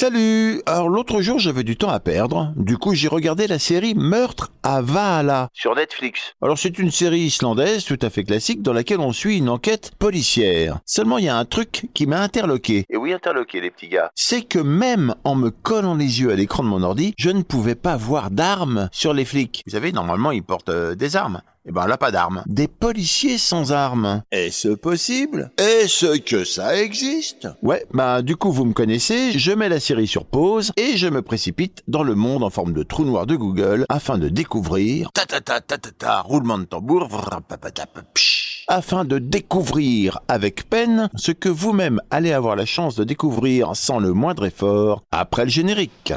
Salut Alors l'autre jour j'avais du temps à perdre, du coup j'ai regardé la série Meurtre à Valhalla sur Netflix. Alors c'est une série islandaise tout à fait classique dans laquelle on suit une enquête policière. Seulement il y a un truc qui m'a interloqué. Et oui interloqué les petits gars. C'est que même en me collant les yeux à l'écran de mon ordi, je ne pouvais pas voir d'armes sur les flics. Vous savez, normalement ils portent euh, des armes. Eh ben là, pas d'armes. Des policiers sans armes. Est-ce possible? Est-ce que ça existe? Ouais, bah du coup vous me connaissez, je mets la série sur pause et je me précipite dans le monde en forme de trou noir de Google afin de découvrir... Ta ta ta ta ta ta, roulement de tambour... Afin de découvrir avec peine ce que vous-même allez avoir la chance de découvrir sans le moindre effort après le générique.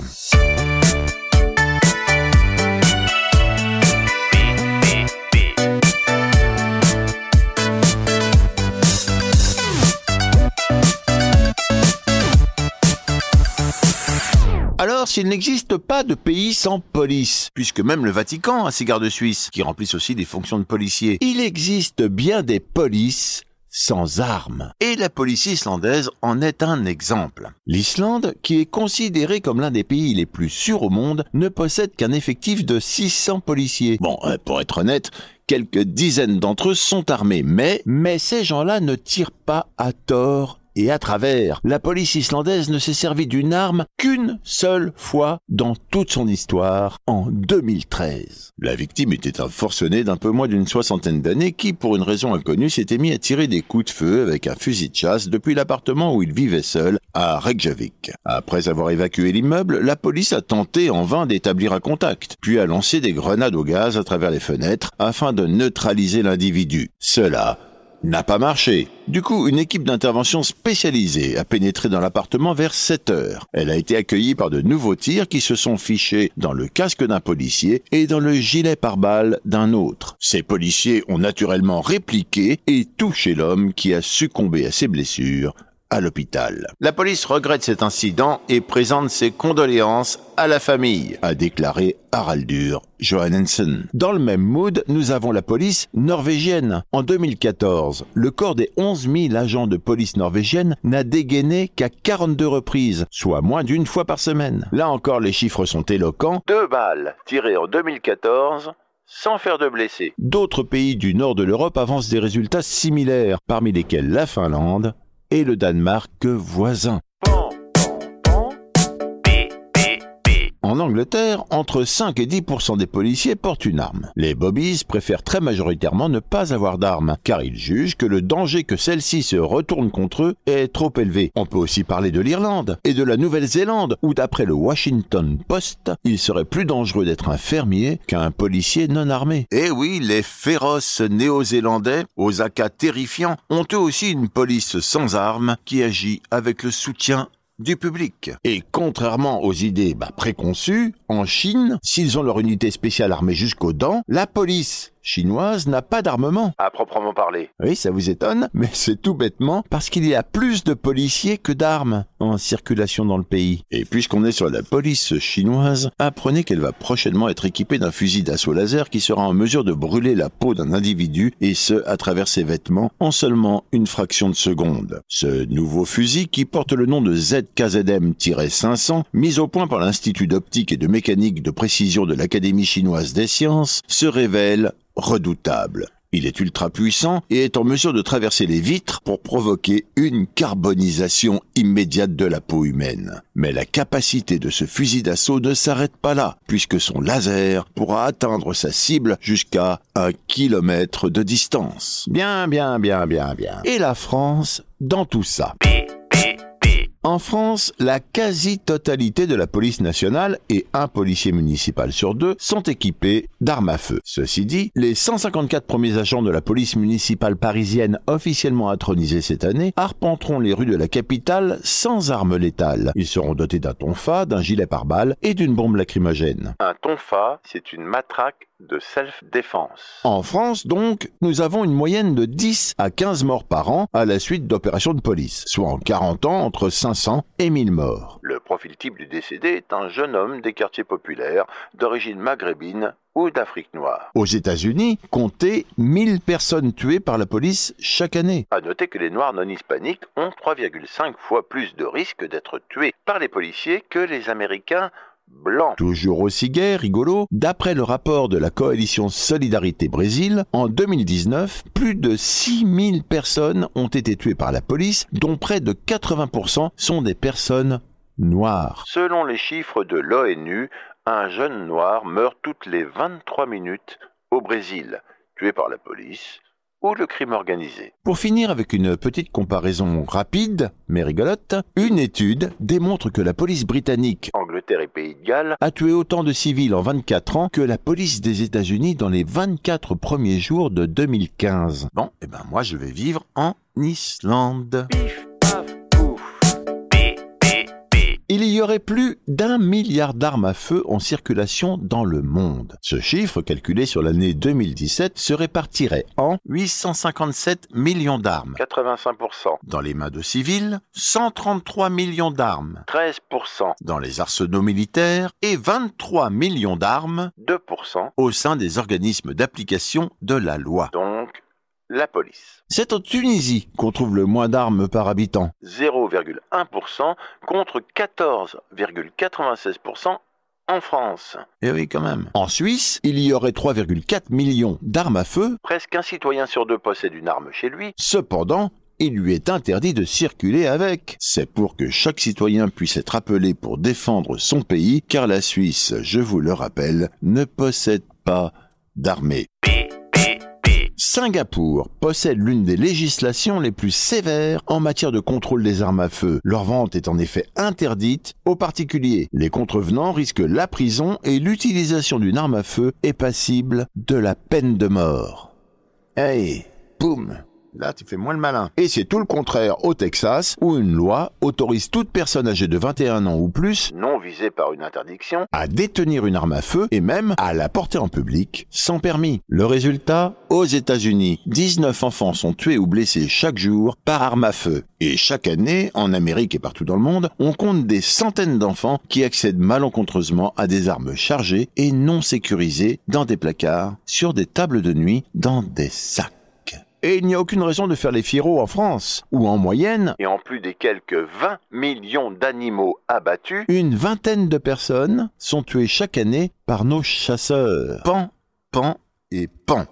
S'il n'existe pas de pays sans police, puisque même le Vatican a ses gardes suisses, qui remplissent aussi des fonctions de policiers, il existe bien des polices sans armes. Et la police islandaise en est un exemple. L'Islande, qui est considérée comme l'un des pays les plus sûrs au monde, ne possède qu'un effectif de 600 policiers. Bon, euh, pour être honnête, quelques dizaines d'entre eux sont armés, mais, mais ces gens-là ne tirent pas à tort et à travers. La police islandaise ne s'est servie d'une arme qu'une seule fois dans toute son histoire, en 2013. La victime était un forcené d'un peu moins d'une soixantaine d'années qui, pour une raison inconnue, s'était mis à tirer des coups de feu avec un fusil de chasse depuis l'appartement où il vivait seul, à Reykjavik. Après avoir évacué l'immeuble, la police a tenté en vain d'établir un contact, puis a lancé des grenades au gaz à travers les fenêtres afin de neutraliser l'individu. Cela n'a pas marché. Du coup, une équipe d'intervention spécialisée a pénétré dans l'appartement vers 7 heures. Elle a été accueillie par de nouveaux tirs qui se sont fichés dans le casque d'un policier et dans le gilet pare-balles d'un autre. Ces policiers ont naturellement répliqué et touché l'homme qui a succombé à ses blessures à l'hôpital. La police regrette cet incident et présente ses condoléances à la famille, a déclaré Haraldur Johannesson. Dans le même mood, nous avons la police norvégienne. En 2014, le corps des 11 000 agents de police norvégienne n'a dégainé qu'à 42 reprises, soit moins d'une fois par semaine. Là encore, les chiffres sont éloquents. Deux balles tirées en 2014 sans faire de blessés. D'autres pays du nord de l'Europe avancent des résultats similaires, parmi lesquels la Finlande, et le Danemark voisin. En Angleterre, entre 5 et 10% des policiers portent une arme. Les bobbies préfèrent très majoritairement ne pas avoir d'armes, car ils jugent que le danger que celle-ci se retourne contre eux est trop élevé. On peut aussi parler de l'Irlande et de la Nouvelle-Zélande, où d'après le Washington Post, il serait plus dangereux d'être un fermier qu'un policier non armé. Eh oui, les féroces néo-zélandais, aux acas terrifiants, ont eux aussi une police sans armes qui agit avec le soutien du public. Et contrairement aux idées bah, préconçues, en Chine, s'ils ont leur unité spéciale armée jusqu'aux dents, la police chinoise n'a pas d'armement. À proprement parler. Oui, ça vous étonne, mais c'est tout bêtement parce qu'il y a plus de policiers que d'armes en circulation dans le pays. Et puisqu'on est sur la police chinoise, apprenez qu'elle va prochainement être équipée d'un fusil d'assaut laser qui sera en mesure de brûler la peau d'un individu et ce à travers ses vêtements en seulement une fraction de seconde. Ce nouveau fusil qui porte le nom de ZKZM-500, mis au point par l'Institut d'optique et de mécanique de précision de l'Académie chinoise des sciences, se révèle redoutable. Il est ultra puissant et est en mesure de traverser les vitres pour provoquer une carbonisation immédiate de la peau humaine. Mais la capacité de ce fusil d'assaut ne s'arrête pas là, puisque son laser pourra atteindre sa cible jusqu'à un kilomètre de distance. Bien, bien, bien, bien, bien. Et la France dans tout ça. En France, la quasi-totalité de la police nationale et un policier municipal sur deux sont équipés d'armes à feu. Ceci dit, les 154 premiers agents de la police municipale parisienne officiellement intronisés cette année arpenteront les rues de la capitale sans armes létales. Ils seront dotés d'un tonfa, d'un gilet pare-balles et d'une bombe lacrymogène. Un tonfa, c'est une matraque de self-défense. En France, donc, nous avons une moyenne de 10 à 15 morts par an à la suite d'opérations de police, soit en 40 ans entre 500 et 1000 morts. Le profil type du décédé est un jeune homme des quartiers populaires d'origine maghrébine ou d'Afrique noire. Aux États-Unis, comptez 1000 personnes tuées par la police chaque année. À noter que les Noirs non hispaniques ont 3,5 fois plus de risques d'être tués par les policiers que les Américains Toujours aussi gay, rigolo, d'après le rapport de la coalition Solidarité Brésil, en 2019, plus de 6000 personnes ont été tuées par la police, dont près de 80% sont des personnes noires. Selon les chiffres de l'ONU, un jeune noir meurt toutes les 23 minutes au Brésil, tué par la police ou le crime organisé. Pour finir avec une petite comparaison rapide, mais rigolote, une étude démontre que la police britannique, Angleterre et Pays de Galles, a tué autant de civils en 24 ans que la police des États-Unis dans les 24 premiers jours de 2015. Bon, eh ben moi je vais vivre en Islande. Il y aurait plus d'un milliard d'armes à feu en circulation dans le monde. Ce chiffre, calculé sur l'année 2017, se répartirait en 857 millions d'armes. 85%. Dans les mains de civils, 133 millions d'armes. 13%. Dans les arsenaux militaires et 23 millions d'armes. 2%. Au sein des organismes d'application de la loi. Donc, la police. C'est en Tunisie qu'on trouve le moins d'armes par habitant. 0,1% contre 14,96% en France. Eh oui, quand même. En Suisse, il y aurait 3,4 millions d'armes à feu. Presque un citoyen sur deux possède une arme chez lui. Cependant, il lui est interdit de circuler avec. C'est pour que chaque citoyen puisse être appelé pour défendre son pays, car la Suisse, je vous le rappelle, ne possède pas d'armée. Singapour possède l'une des législations les plus sévères en matière de contrôle des armes à feu. Leur vente est en effet interdite aux particuliers. Les contrevenants risquent la prison et l'utilisation d'une arme à feu est passible de la peine de mort. Hey, boum Là, tu fais moins le malin. Et c'est tout le contraire au Texas, où une loi autorise toute personne âgée de 21 ans ou plus, non visée par une interdiction, à détenir une arme à feu et même à la porter en public sans permis. Le résultat Aux États-Unis, 19 enfants sont tués ou blessés chaque jour par arme à feu. Et chaque année, en Amérique et partout dans le monde, on compte des centaines d'enfants qui accèdent malencontreusement à des armes chargées et non sécurisées dans des placards, sur des tables de nuit, dans des sacs. Et il n'y a aucune raison de faire les firos en France, où en moyenne, et en plus des quelques 20 millions d'animaux abattus, une vingtaine de personnes sont tuées chaque année par nos chasseurs. Pan, pan et pan.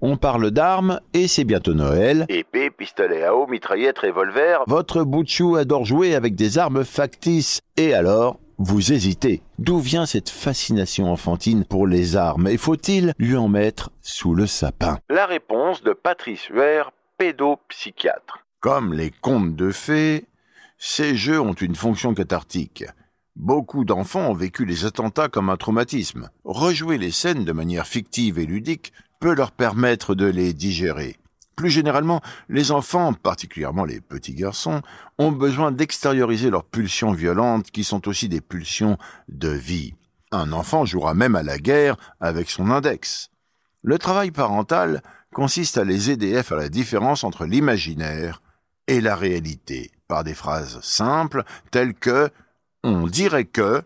On parle d'armes et c'est bientôt Noël. Épée, pistolet à eau, mitraillette, revolver. Votre bout adore jouer avec des armes factices. Et alors, vous hésitez. D'où vient cette fascination enfantine pour les armes? Et faut-il lui en mettre sous le sapin? La réponse de Patrice Huer, pédopsychiatre. Comme les contes de fées, ces jeux ont une fonction cathartique. Beaucoup d'enfants ont vécu les attentats comme un traumatisme. Rejouer les scènes de manière fictive et ludique peut leur permettre de les digérer. Plus généralement, les enfants, particulièrement les petits garçons, ont besoin d'extérioriser leurs pulsions violentes qui sont aussi des pulsions de vie. Un enfant jouera même à la guerre avec son index. Le travail parental consiste à les aider à faire la différence entre l'imaginaire et la réalité, par des phrases simples telles que on dirait que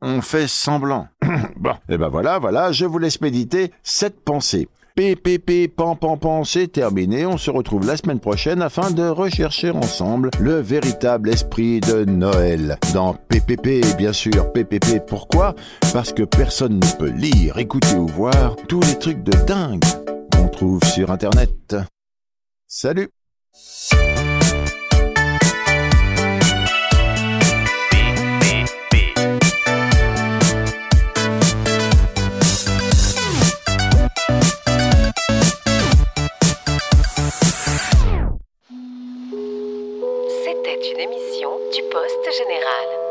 on fait semblant. bon, et ben voilà, voilà, je vous laisse méditer cette pensée. PPP, pan, pan, pan, c'est terminé. On se retrouve la semaine prochaine afin de rechercher ensemble le véritable esprit de Noël. Dans PPP, bien sûr. PPP, pourquoi? Parce que personne ne peut lire, écouter ou voir tous les trucs de dingue qu'on trouve sur Internet. Salut Nacional.